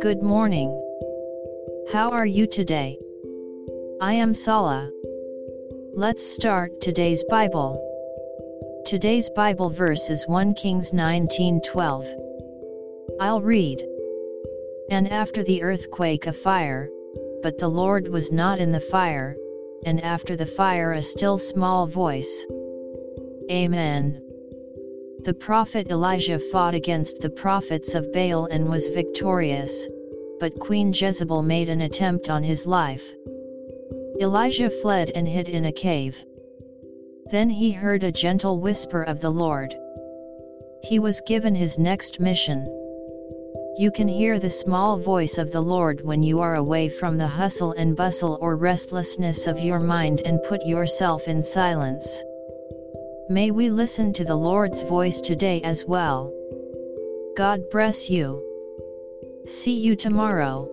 Good morning. How are you today? I am Sala. Let's start today's Bible. Today's Bible verse is 1 Kings 19:12. I'll read. And after the earthquake a fire, but the Lord was not in the fire, and after the fire a still small voice. Amen. The prophet Elijah fought against the prophets of Baal and was victorious, but Queen Jezebel made an attempt on his life. Elijah fled and hid in a cave. Then he heard a gentle whisper of the Lord. He was given his next mission. You can hear the small voice of the Lord when you are away from the hustle and bustle or restlessness of your mind and put yourself in silence. May we listen to the Lord's voice today as well. God bless you. See you tomorrow.